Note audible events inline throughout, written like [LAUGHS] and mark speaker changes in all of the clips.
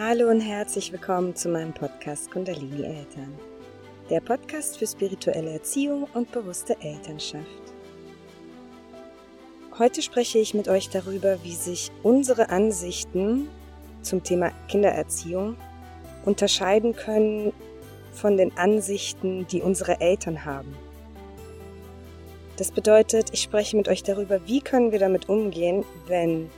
Speaker 1: Hallo und herzlich willkommen zu meinem Podcast Kundalini Eltern. Der Podcast für spirituelle Erziehung und bewusste Elternschaft. Heute spreche ich mit euch darüber, wie sich unsere Ansichten zum Thema Kindererziehung unterscheiden können von den Ansichten, die unsere Eltern haben. Das bedeutet, ich spreche mit euch darüber, wie können wir damit umgehen, wenn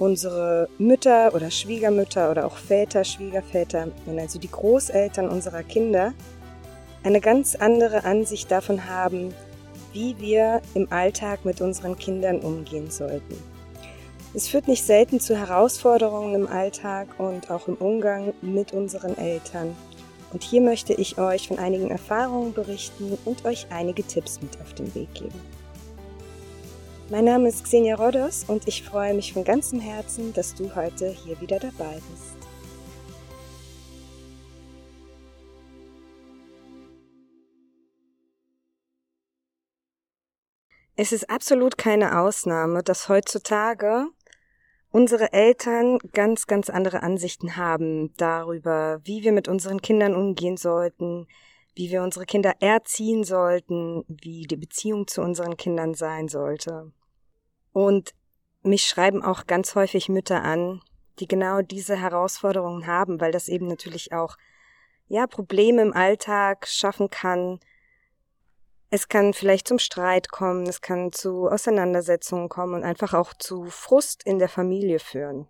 Speaker 1: unsere Mütter oder Schwiegermütter oder auch Väter, Schwiegerväter, also die Großeltern unserer Kinder, eine ganz andere Ansicht davon haben, wie wir im Alltag mit unseren Kindern umgehen sollten. Es führt nicht selten zu Herausforderungen im Alltag und auch im Umgang mit unseren Eltern. Und hier möchte ich euch von einigen Erfahrungen berichten und euch einige Tipps mit auf den Weg geben. Mein Name ist Xenia Rodos und ich freue mich von ganzem Herzen, dass du heute hier wieder dabei bist. Es ist absolut keine Ausnahme, dass heutzutage unsere Eltern ganz, ganz andere Ansichten haben darüber, wie wir mit unseren Kindern umgehen sollten, wie wir unsere Kinder erziehen sollten, wie die Beziehung zu unseren Kindern sein sollte. Und mich schreiben auch ganz häufig Mütter an, die genau diese Herausforderungen haben, weil das eben natürlich auch ja Probleme im Alltag schaffen kann. Es kann vielleicht zum Streit kommen, es kann zu Auseinandersetzungen kommen und einfach auch zu Frust in der Familie führen.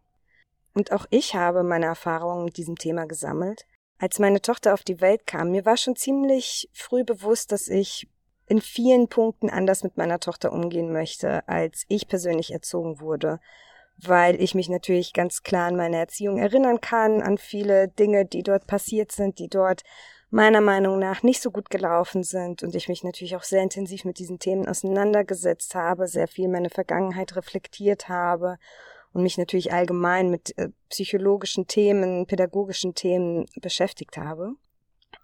Speaker 1: Und auch ich habe meine Erfahrungen mit diesem Thema gesammelt. Als meine Tochter auf die Welt kam, mir war schon ziemlich früh bewusst, dass ich in vielen Punkten anders mit meiner Tochter umgehen möchte, als ich persönlich erzogen wurde, weil ich mich natürlich ganz klar an meine Erziehung erinnern kann, an viele Dinge, die dort passiert sind, die dort meiner Meinung nach nicht so gut gelaufen sind und ich mich natürlich auch sehr intensiv mit diesen Themen auseinandergesetzt habe, sehr viel meine Vergangenheit reflektiert habe und mich natürlich allgemein mit äh, psychologischen Themen, pädagogischen Themen beschäftigt habe.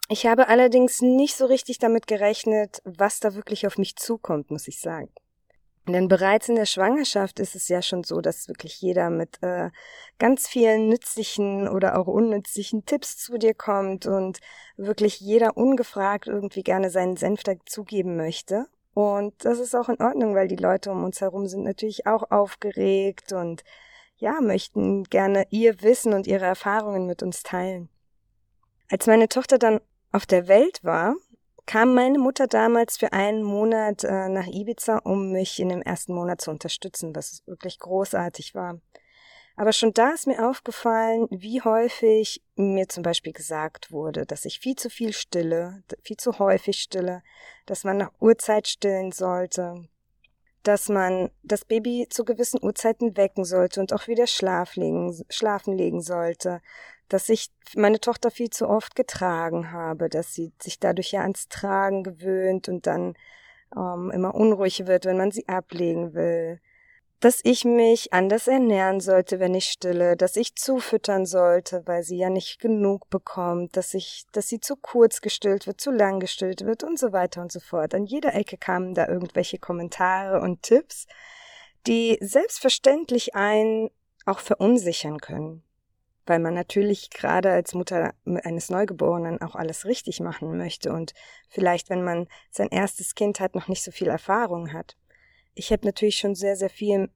Speaker 1: Ich habe allerdings nicht so richtig damit gerechnet, was da wirklich auf mich zukommt, muss ich sagen. Denn bereits in der Schwangerschaft ist es ja schon so, dass wirklich jeder mit äh, ganz vielen nützlichen oder auch unnützlichen Tipps zu dir kommt und wirklich jeder ungefragt irgendwie gerne seinen Senf dazugeben möchte. Und das ist auch in Ordnung, weil die Leute um uns herum sind natürlich auch aufgeregt und ja, möchten gerne ihr Wissen und ihre Erfahrungen mit uns teilen. Als meine Tochter dann auf der Welt war, kam meine Mutter damals für einen Monat äh, nach Ibiza, um mich in dem ersten Monat zu unterstützen, was wirklich großartig war. Aber schon da ist mir aufgefallen, wie häufig mir zum Beispiel gesagt wurde, dass ich viel zu viel stille, viel zu häufig stille, dass man nach Uhrzeit stillen sollte, dass man das Baby zu gewissen Uhrzeiten wecken sollte und auch wieder schlaf legen, schlafen legen sollte, dass ich meine Tochter viel zu oft getragen habe, dass sie sich dadurch ja ans Tragen gewöhnt und dann ähm, immer unruhig wird, wenn man sie ablegen will. Dass ich mich anders ernähren sollte, wenn ich stille, dass ich zufüttern sollte, weil sie ja nicht genug bekommt, dass ich, dass sie zu kurz gestillt wird, zu lang gestillt wird und so weiter und so fort. An jeder Ecke kamen da irgendwelche Kommentare und Tipps, die selbstverständlich einen auch verunsichern können weil man natürlich gerade als Mutter eines Neugeborenen auch alles richtig machen möchte und vielleicht, wenn man sein erstes Kind hat, noch nicht so viel Erfahrung hat. Ich habe natürlich schon sehr, sehr viel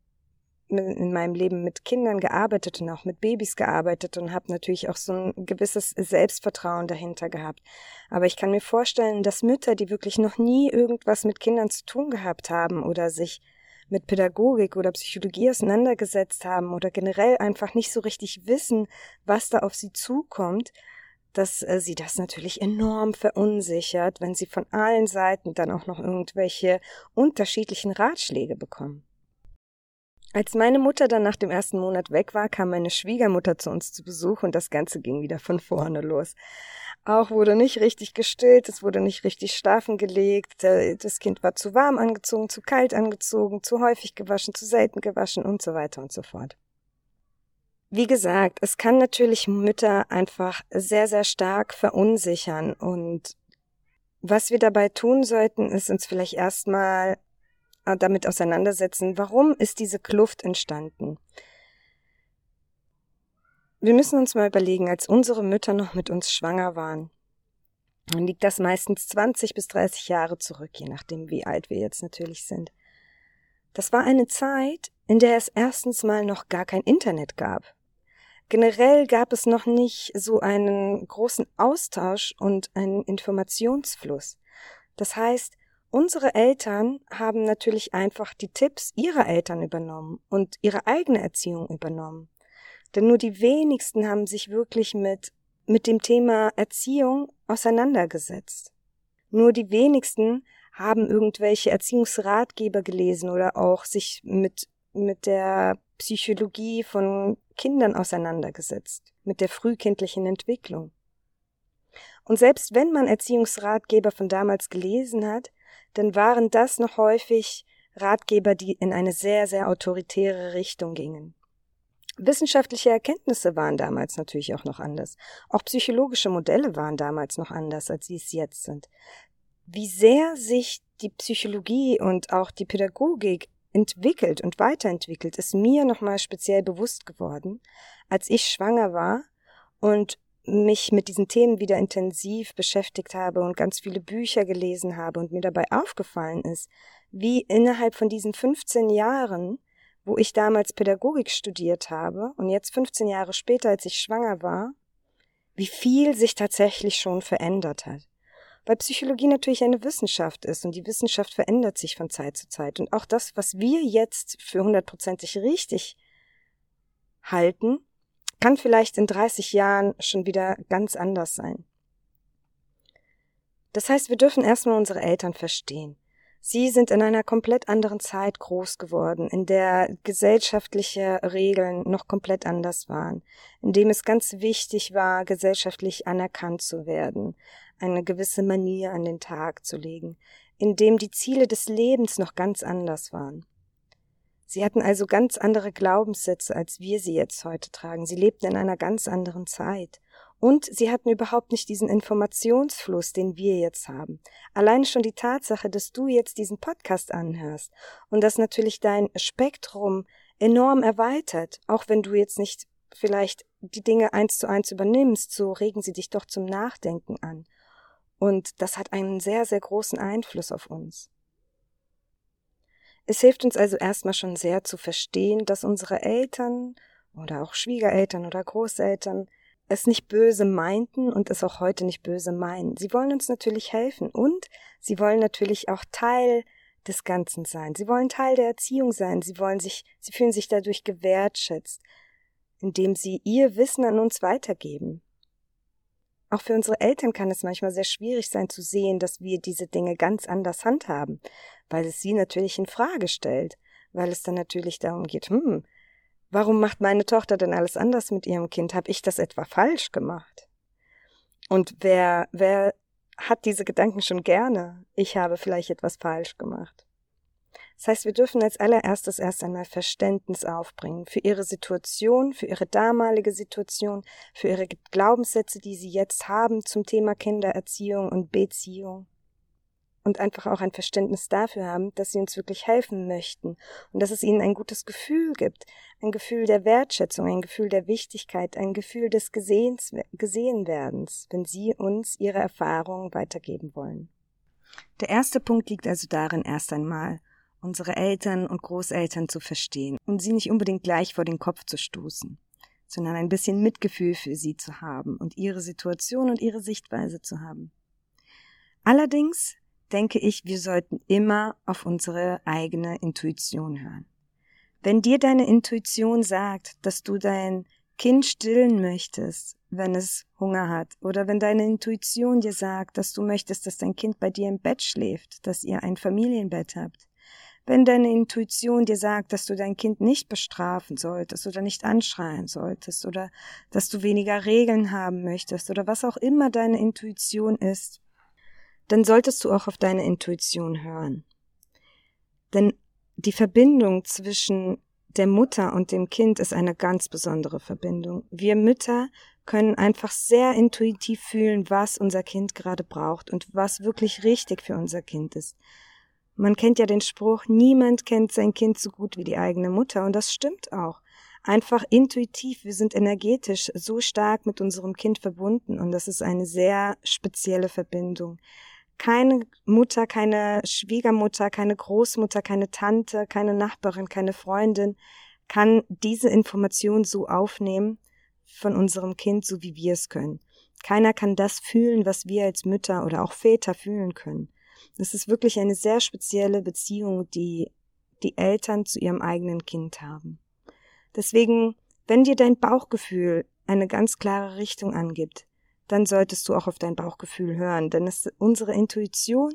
Speaker 1: in meinem Leben mit Kindern gearbeitet und auch mit Babys gearbeitet und habe natürlich auch so ein gewisses Selbstvertrauen dahinter gehabt. Aber ich kann mir vorstellen, dass Mütter, die wirklich noch nie irgendwas mit Kindern zu tun gehabt haben oder sich mit Pädagogik oder Psychologie auseinandergesetzt haben oder generell einfach nicht so richtig wissen, was da auf sie zukommt, dass äh, sie das natürlich enorm verunsichert, wenn sie von allen Seiten dann auch noch irgendwelche unterschiedlichen Ratschläge bekommen. Als meine Mutter dann nach dem ersten Monat weg war, kam meine Schwiegermutter zu uns zu Besuch und das Ganze ging wieder von vorne los. Auch wurde nicht richtig gestillt, es wurde nicht richtig schlafen gelegt, das Kind war zu warm angezogen, zu kalt angezogen, zu häufig gewaschen, zu selten gewaschen und so weiter und so fort. Wie gesagt, es kann natürlich Mütter einfach sehr, sehr stark verunsichern und was wir dabei tun sollten, ist uns vielleicht erstmal äh, damit auseinandersetzen, warum ist diese Kluft entstanden? Wir müssen uns mal überlegen, als unsere Mütter noch mit uns schwanger waren, dann liegt das meistens 20 bis 30 Jahre zurück, je nachdem, wie alt wir jetzt natürlich sind. Das war eine Zeit, in der es erstens mal noch gar kein Internet gab. Generell gab es noch nicht so einen großen Austausch und einen Informationsfluss. Das heißt, unsere Eltern haben natürlich einfach die Tipps ihrer Eltern übernommen und ihre eigene Erziehung übernommen. Denn nur die wenigsten haben sich wirklich mit, mit dem Thema Erziehung auseinandergesetzt. Nur die wenigsten haben irgendwelche Erziehungsratgeber gelesen oder auch sich mit, mit der Psychologie von Kindern auseinandergesetzt, mit der frühkindlichen Entwicklung. Und selbst wenn man Erziehungsratgeber von damals gelesen hat, dann waren das noch häufig Ratgeber, die in eine sehr, sehr autoritäre Richtung gingen. Wissenschaftliche Erkenntnisse waren damals natürlich auch noch anders. Auch psychologische Modelle waren damals noch anders, als sie es jetzt sind. Wie sehr sich die Psychologie und auch die Pädagogik entwickelt und weiterentwickelt, ist mir nochmal speziell bewusst geworden, als ich schwanger war und mich mit diesen Themen wieder intensiv beschäftigt habe und ganz viele Bücher gelesen habe und mir dabei aufgefallen ist, wie innerhalb von diesen 15 Jahren wo ich damals Pädagogik studiert habe und jetzt 15 Jahre später, als ich schwanger war, wie viel sich tatsächlich schon verändert hat. Weil Psychologie natürlich eine Wissenschaft ist und die Wissenschaft verändert sich von Zeit zu Zeit. Und auch das, was wir jetzt für hundertprozentig richtig halten, kann vielleicht in 30 Jahren schon wieder ganz anders sein. Das heißt, wir dürfen erstmal unsere Eltern verstehen. Sie sind in einer komplett anderen Zeit groß geworden, in der gesellschaftliche Regeln noch komplett anders waren, in dem es ganz wichtig war, gesellschaftlich anerkannt zu werden, eine gewisse Manier an den Tag zu legen, in dem die Ziele des Lebens noch ganz anders waren. Sie hatten also ganz andere Glaubenssätze, als wir sie jetzt heute tragen. Sie lebten in einer ganz anderen Zeit. Und sie hatten überhaupt nicht diesen Informationsfluss, den wir jetzt haben. Allein schon die Tatsache, dass du jetzt diesen Podcast anhörst und dass natürlich dein Spektrum enorm erweitert, auch wenn du jetzt nicht vielleicht die Dinge eins zu eins übernimmst, so regen sie dich doch zum Nachdenken an. Und das hat einen sehr, sehr großen Einfluss auf uns. Es hilft uns also erstmal schon sehr zu verstehen, dass unsere Eltern oder auch Schwiegereltern oder Großeltern es nicht böse meinten und es auch heute nicht böse meinen. Sie wollen uns natürlich helfen und sie wollen natürlich auch Teil des Ganzen sein. Sie wollen Teil der Erziehung sein. Sie wollen sich, sie fühlen sich dadurch gewertschätzt, indem sie ihr Wissen an uns weitergeben. Auch für unsere Eltern kann es manchmal sehr schwierig sein zu sehen, dass wir diese Dinge ganz anders handhaben, weil es sie natürlich in Frage stellt, weil es dann natürlich darum geht, hm, Warum macht meine Tochter denn alles anders mit ihrem Kind? Habe ich das etwa falsch gemacht? Und wer, wer hat diese Gedanken schon gerne? Ich habe vielleicht etwas falsch gemacht. Das heißt, wir dürfen als allererstes erst einmal Verständnis aufbringen für ihre Situation, für ihre damalige Situation, für ihre Glaubenssätze, die sie jetzt haben zum Thema Kindererziehung und Beziehung und einfach auch ein Verständnis dafür haben, dass sie uns wirklich helfen möchten und dass es ihnen ein gutes Gefühl gibt, ein Gefühl der Wertschätzung, ein Gefühl der Wichtigkeit, ein Gefühl des Gesehens, Gesehenwerdens, wenn sie uns ihre Erfahrungen weitergeben wollen. Der erste Punkt liegt also darin, erst einmal unsere Eltern und Großeltern zu verstehen und sie nicht unbedingt gleich vor den Kopf zu stoßen, sondern ein bisschen Mitgefühl für sie zu haben und ihre Situation und ihre Sichtweise zu haben. Allerdings denke ich, wir sollten immer auf unsere eigene Intuition hören. Wenn dir deine Intuition sagt, dass du dein Kind stillen möchtest, wenn es Hunger hat, oder wenn deine Intuition dir sagt, dass du möchtest, dass dein Kind bei dir im Bett schläft, dass ihr ein Familienbett habt, wenn deine Intuition dir sagt, dass du dein Kind nicht bestrafen solltest oder nicht anschreien solltest oder dass du weniger Regeln haben möchtest oder was auch immer deine Intuition ist, dann solltest du auch auf deine Intuition hören. Denn die Verbindung zwischen der Mutter und dem Kind ist eine ganz besondere Verbindung. Wir Mütter können einfach sehr intuitiv fühlen, was unser Kind gerade braucht und was wirklich richtig für unser Kind ist. Man kennt ja den Spruch, niemand kennt sein Kind so gut wie die eigene Mutter, und das stimmt auch. einfach intuitiv, wir sind energetisch so stark mit unserem Kind verbunden und das ist eine sehr spezielle Verbindung. Keine Mutter, keine Schwiegermutter, keine Großmutter, keine Tante, keine Nachbarin, keine Freundin kann diese Information so aufnehmen von unserem Kind, so wie wir es können. Keiner kann das fühlen, was wir als Mütter oder auch Väter fühlen können. Das ist wirklich eine sehr spezielle Beziehung, die die Eltern zu ihrem eigenen Kind haben. Deswegen, wenn dir dein Bauchgefühl eine ganz klare Richtung angibt, dann solltest du auch auf dein Bauchgefühl hören, denn es, unsere Intuition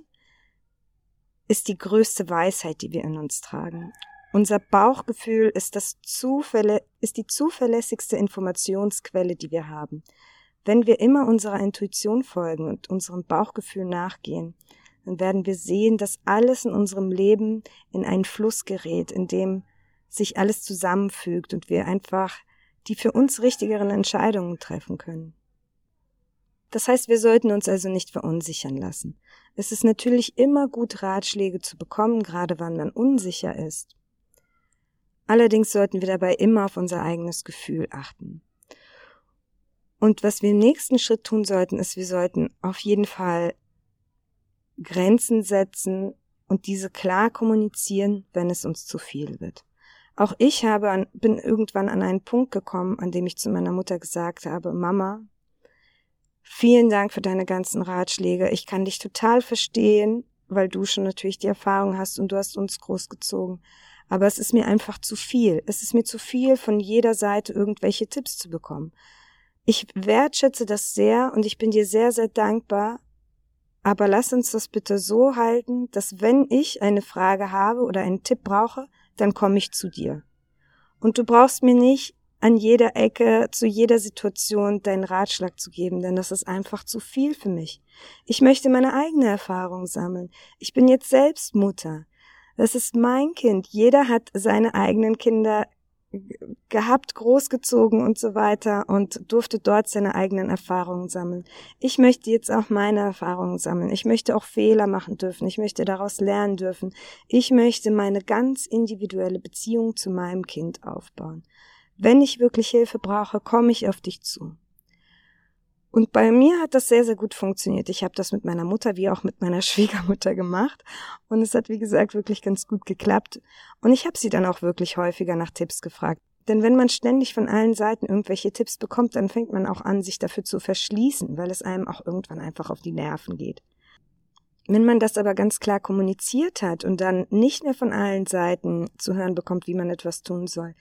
Speaker 1: ist die größte Weisheit, die wir in uns tragen. Unser Bauchgefühl ist das Zufälle, ist die zuverlässigste Informationsquelle, die wir haben. Wenn wir immer unserer Intuition folgen und unserem Bauchgefühl nachgehen, dann werden wir sehen, dass alles in unserem Leben in einen Fluss gerät, in dem sich alles zusammenfügt und wir einfach die für uns richtigeren Entscheidungen treffen können. Das heißt, wir sollten uns also nicht verunsichern lassen. Es ist natürlich immer gut, Ratschläge zu bekommen, gerade wann man unsicher ist. Allerdings sollten wir dabei immer auf unser eigenes Gefühl achten. Und was wir im nächsten Schritt tun sollten, ist, wir sollten auf jeden Fall Grenzen setzen und diese klar kommunizieren, wenn es uns zu viel wird. Auch ich habe an, bin irgendwann an einen Punkt gekommen, an dem ich zu meiner Mutter gesagt habe, Mama, vielen Dank für deine ganzen Ratschläge. Ich kann dich total verstehen, weil du schon natürlich die Erfahrung hast und du hast uns großgezogen. Aber es ist mir einfach zu viel. Es ist mir zu viel, von jeder Seite irgendwelche Tipps zu bekommen. Ich wertschätze das sehr und ich bin dir sehr, sehr dankbar. Aber lass uns das bitte so halten, dass wenn ich eine Frage habe oder einen Tipp brauche, dann komme ich zu dir. Und du brauchst mir nicht an jeder Ecke, zu jeder Situation deinen Ratschlag zu geben, denn das ist einfach zu viel für mich. Ich möchte meine eigene Erfahrung sammeln. Ich bin jetzt selbst Mutter. Das ist mein Kind. Jeder hat seine eigenen Kinder gehabt, großgezogen und so weiter und durfte dort seine eigenen Erfahrungen sammeln. Ich möchte jetzt auch meine Erfahrungen sammeln. Ich möchte auch Fehler machen dürfen. Ich möchte daraus lernen dürfen. Ich möchte meine ganz individuelle Beziehung zu meinem Kind aufbauen. Wenn ich wirklich Hilfe brauche, komme ich auf dich zu. Und bei mir hat das sehr, sehr gut funktioniert. Ich habe das mit meiner Mutter wie auch mit meiner [LAUGHS] Schwiegermutter gemacht. Und es hat, wie gesagt, wirklich ganz gut geklappt. Und ich habe sie dann auch wirklich häufiger nach Tipps gefragt. Denn wenn man ständig von allen Seiten irgendwelche Tipps bekommt, dann fängt man auch an, sich dafür zu verschließen, weil es einem auch irgendwann einfach auf die Nerven geht. Wenn man das aber ganz klar kommuniziert hat und dann nicht mehr von allen Seiten zu hören bekommt, wie man etwas tun soll,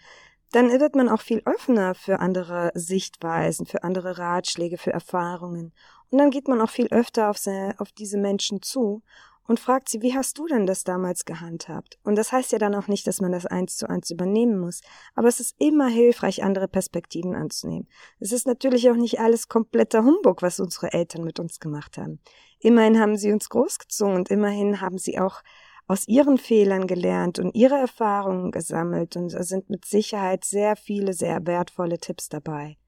Speaker 1: dann wird man auch viel offener für andere Sichtweisen, für andere Ratschläge, für Erfahrungen. Und dann geht man auch viel öfter auf, seine, auf diese Menschen zu und fragt sie, wie hast du denn das damals gehandhabt? Und das heißt ja dann auch nicht, dass man das eins zu eins übernehmen muss, aber es ist immer hilfreich, andere Perspektiven anzunehmen. Es ist natürlich auch nicht alles kompletter Humbug, was unsere Eltern mit uns gemacht haben. Immerhin haben sie uns großgezogen und immerhin haben sie auch aus ihren Fehlern gelernt und ihre Erfahrungen gesammelt und sind mit Sicherheit sehr viele, sehr wertvolle Tipps dabei.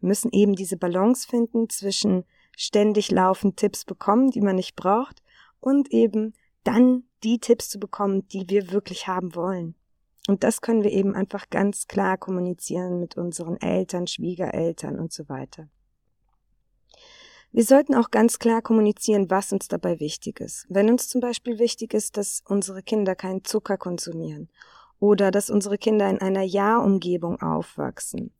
Speaker 1: Wir müssen eben diese Balance finden zwischen ständig laufend Tipps bekommen, die man nicht braucht, und eben dann die Tipps zu bekommen, die wir wirklich haben wollen. Und das können wir eben einfach ganz klar kommunizieren mit unseren Eltern, Schwiegereltern und so weiter. Wir sollten auch ganz klar kommunizieren, was uns dabei wichtig ist. Wenn uns zum Beispiel wichtig ist, dass unsere Kinder keinen Zucker konsumieren oder dass unsere Kinder in einer Ja-Umgebung aufwachsen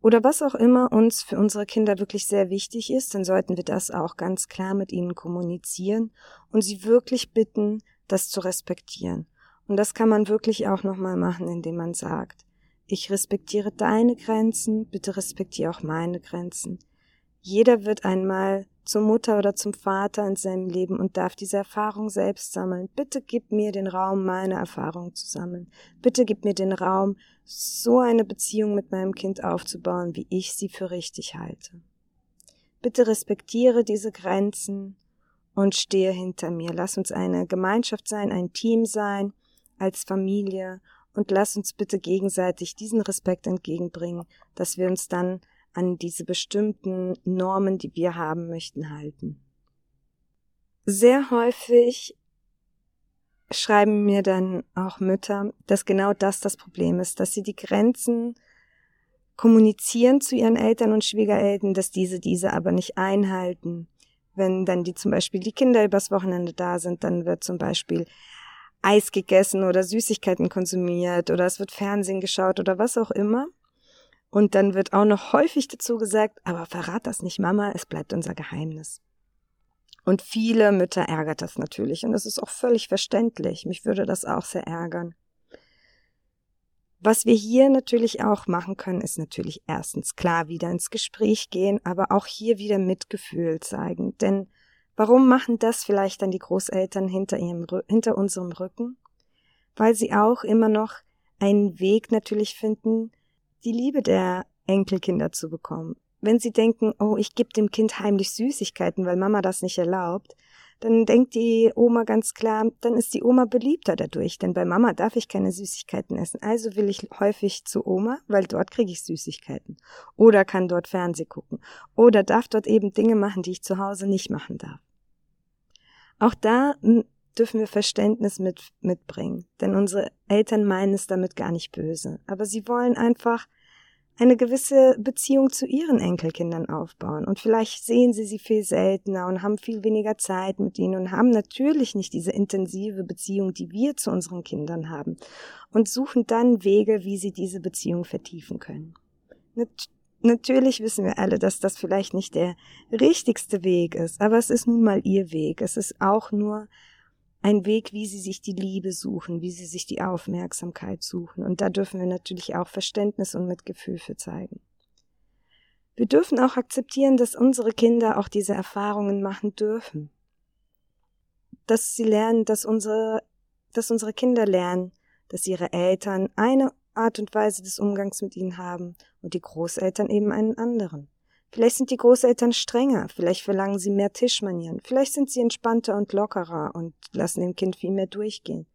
Speaker 1: oder was auch immer uns für unsere Kinder wirklich sehr wichtig ist, dann sollten wir das auch ganz klar mit ihnen kommunizieren und sie wirklich bitten, das zu respektieren. Und das kann man wirklich auch nochmal machen, indem man sagt, ich respektiere deine Grenzen, bitte respektiere auch meine Grenzen. Jeder wird einmal zur Mutter oder zum Vater in seinem Leben und darf diese Erfahrung selbst sammeln. Bitte gib mir den Raum, meine Erfahrung zu sammeln. Bitte gib mir den Raum, so eine Beziehung mit meinem Kind aufzubauen, wie ich sie für richtig halte. Bitte respektiere diese Grenzen und stehe hinter mir. Lass uns eine Gemeinschaft sein, ein Team sein, als Familie und lass uns bitte gegenseitig diesen Respekt entgegenbringen, dass wir uns dann an diese bestimmten Normen, die wir haben möchten, halten. Sehr häufig schreiben mir dann auch Mütter, dass genau das das Problem ist, dass sie die Grenzen kommunizieren zu ihren Eltern und Schwiegereltern, dass diese diese aber nicht einhalten. Wenn dann die zum Beispiel die Kinder übers Wochenende da sind, dann wird zum Beispiel Eis gegessen oder Süßigkeiten konsumiert oder es wird Fernsehen geschaut oder was auch immer. Und dann wird auch noch häufig dazu gesagt, aber verrat das nicht Mama, es bleibt unser Geheimnis. Und viele Mütter ärgert das natürlich und das ist auch völlig verständlich. Mich würde das auch sehr ärgern. Was wir hier natürlich auch machen können, ist natürlich erstens klar wieder ins Gespräch gehen, aber auch hier wieder Mitgefühl zeigen. Denn warum machen das vielleicht dann die Großeltern hinter ihrem, hinter unserem Rücken? Weil sie auch immer noch einen Weg natürlich finden, die Liebe der Enkelkinder zu bekommen. Wenn sie denken, oh, ich gebe dem Kind heimlich Süßigkeiten, weil Mama das nicht erlaubt, dann denkt die Oma ganz klar, dann ist die Oma beliebter dadurch, denn bei Mama darf ich keine Süßigkeiten essen. Also will ich häufig zu Oma, weil dort kriege ich Süßigkeiten. Oder kann dort Fernseh gucken. Oder darf dort eben Dinge machen, die ich zu Hause nicht machen darf. Auch da dürfen wir Verständnis mit, mitbringen, denn unsere Eltern meinen es damit gar nicht böse. Aber sie wollen einfach eine gewisse Beziehung zu ihren Enkelkindern aufbauen. Und vielleicht sehen sie sie viel seltener und haben viel weniger Zeit mit ihnen und haben natürlich nicht diese intensive Beziehung, die wir zu unseren Kindern haben. Und suchen dann Wege, wie sie diese Beziehung vertiefen können. Natürlich wissen wir alle, dass das vielleicht nicht der richtigste Weg ist, aber es ist nun mal ihr Weg. Es ist auch nur ein Weg, wie sie sich die Liebe suchen, wie sie sich die Aufmerksamkeit suchen. Und da dürfen wir natürlich auch Verständnis und Mitgefühl für zeigen. Wir dürfen auch akzeptieren, dass unsere Kinder auch diese Erfahrungen machen dürfen. Dass sie lernen, dass unsere, dass unsere Kinder lernen, dass ihre Eltern eine Art und Weise des Umgangs mit ihnen haben und die Großeltern eben einen anderen. Vielleicht sind die Großeltern strenger, vielleicht verlangen sie mehr Tischmanieren, vielleicht sind sie entspannter und lockerer und lassen dem Kind viel mehr durchgehen.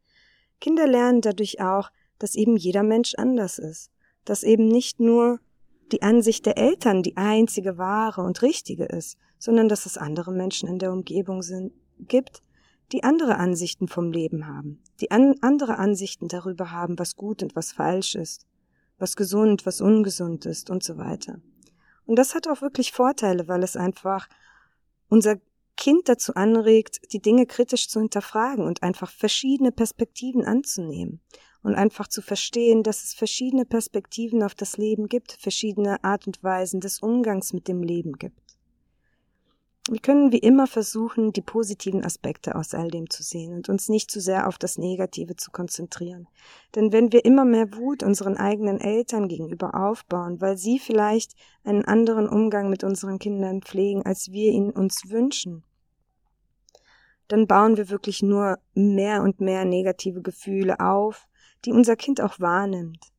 Speaker 1: Kinder lernen dadurch auch, dass eben jeder Mensch anders ist, dass eben nicht nur die Ansicht der Eltern die einzige wahre und richtige ist, sondern dass es andere Menschen in der Umgebung sind, gibt, die andere Ansichten vom Leben haben, die an andere Ansichten darüber haben, was gut und was falsch ist, was gesund, was ungesund ist und so weiter. Und das hat auch wirklich Vorteile, weil es einfach unser Kind dazu anregt, die Dinge kritisch zu hinterfragen und einfach verschiedene Perspektiven anzunehmen und einfach zu verstehen, dass es verschiedene Perspektiven auf das Leben gibt, verschiedene Art und Weisen des Umgangs mit dem Leben gibt. Wir können wie immer versuchen, die positiven Aspekte aus all dem zu sehen und uns nicht zu sehr auf das Negative zu konzentrieren. Denn wenn wir immer mehr Wut unseren eigenen Eltern gegenüber aufbauen, weil sie vielleicht einen anderen Umgang mit unseren Kindern pflegen, als wir ihn uns wünschen, dann bauen wir wirklich nur mehr und mehr negative Gefühle auf, die unser Kind auch wahrnimmt,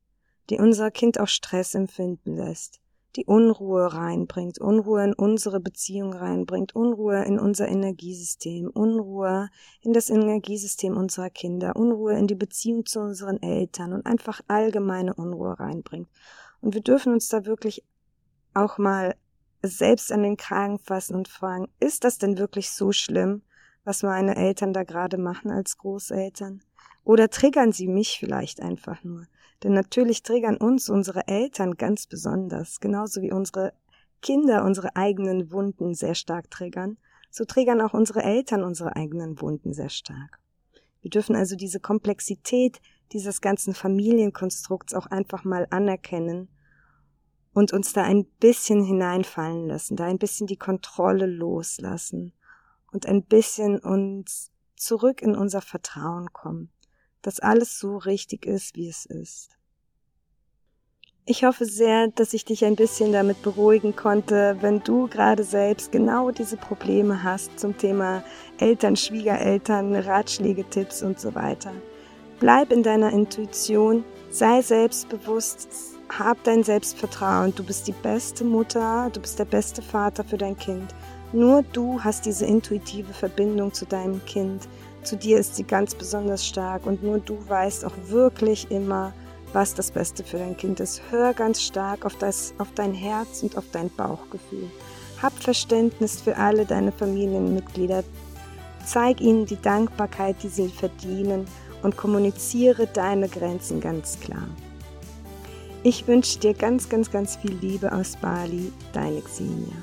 Speaker 1: die unser Kind auch Stress empfinden lässt, die Unruhe reinbringt, Unruhe in unsere Beziehung reinbringt, Unruhe in unser Energiesystem, Unruhe in das Energiesystem unserer Kinder, Unruhe in die Beziehung zu unseren Eltern und einfach allgemeine Unruhe reinbringt. Und wir dürfen uns da wirklich auch mal selbst an den Kragen fassen und fragen, ist das denn wirklich so schlimm, was meine Eltern da gerade machen als Großeltern? Oder triggern sie mich vielleicht einfach nur? Denn natürlich triggern uns unsere Eltern ganz besonders, genauso wie unsere Kinder unsere eigenen Wunden sehr stark triggern, so triggern auch unsere Eltern unsere eigenen Wunden sehr stark. Wir dürfen also diese Komplexität dieses ganzen Familienkonstrukts auch einfach mal anerkennen und uns da ein bisschen hineinfallen lassen, da ein bisschen die Kontrolle loslassen und ein bisschen uns zurück in unser Vertrauen kommen dass alles so richtig ist, wie es ist. Ich hoffe sehr, dass ich dich ein bisschen damit beruhigen konnte, wenn du gerade selbst genau diese Probleme hast zum Thema Eltern, Schwiegereltern, Ratschläge, Tipps und so weiter. Bleib in deiner Intuition, sei selbstbewusst, hab dein Selbstvertrauen. Du bist die beste Mutter, du bist der beste Vater für dein Kind. Nur du hast diese intuitive Verbindung zu deinem Kind zu dir ist sie ganz besonders stark und nur du weißt auch wirklich immer, was das Beste für dein Kind ist. Hör ganz stark auf, das, auf dein Herz und auf dein Bauchgefühl. Hab Verständnis für alle deine Familienmitglieder. Zeig ihnen die Dankbarkeit, die sie verdienen und kommuniziere deine Grenzen ganz klar. Ich wünsche dir ganz, ganz, ganz viel Liebe aus Bali, deine Xenia.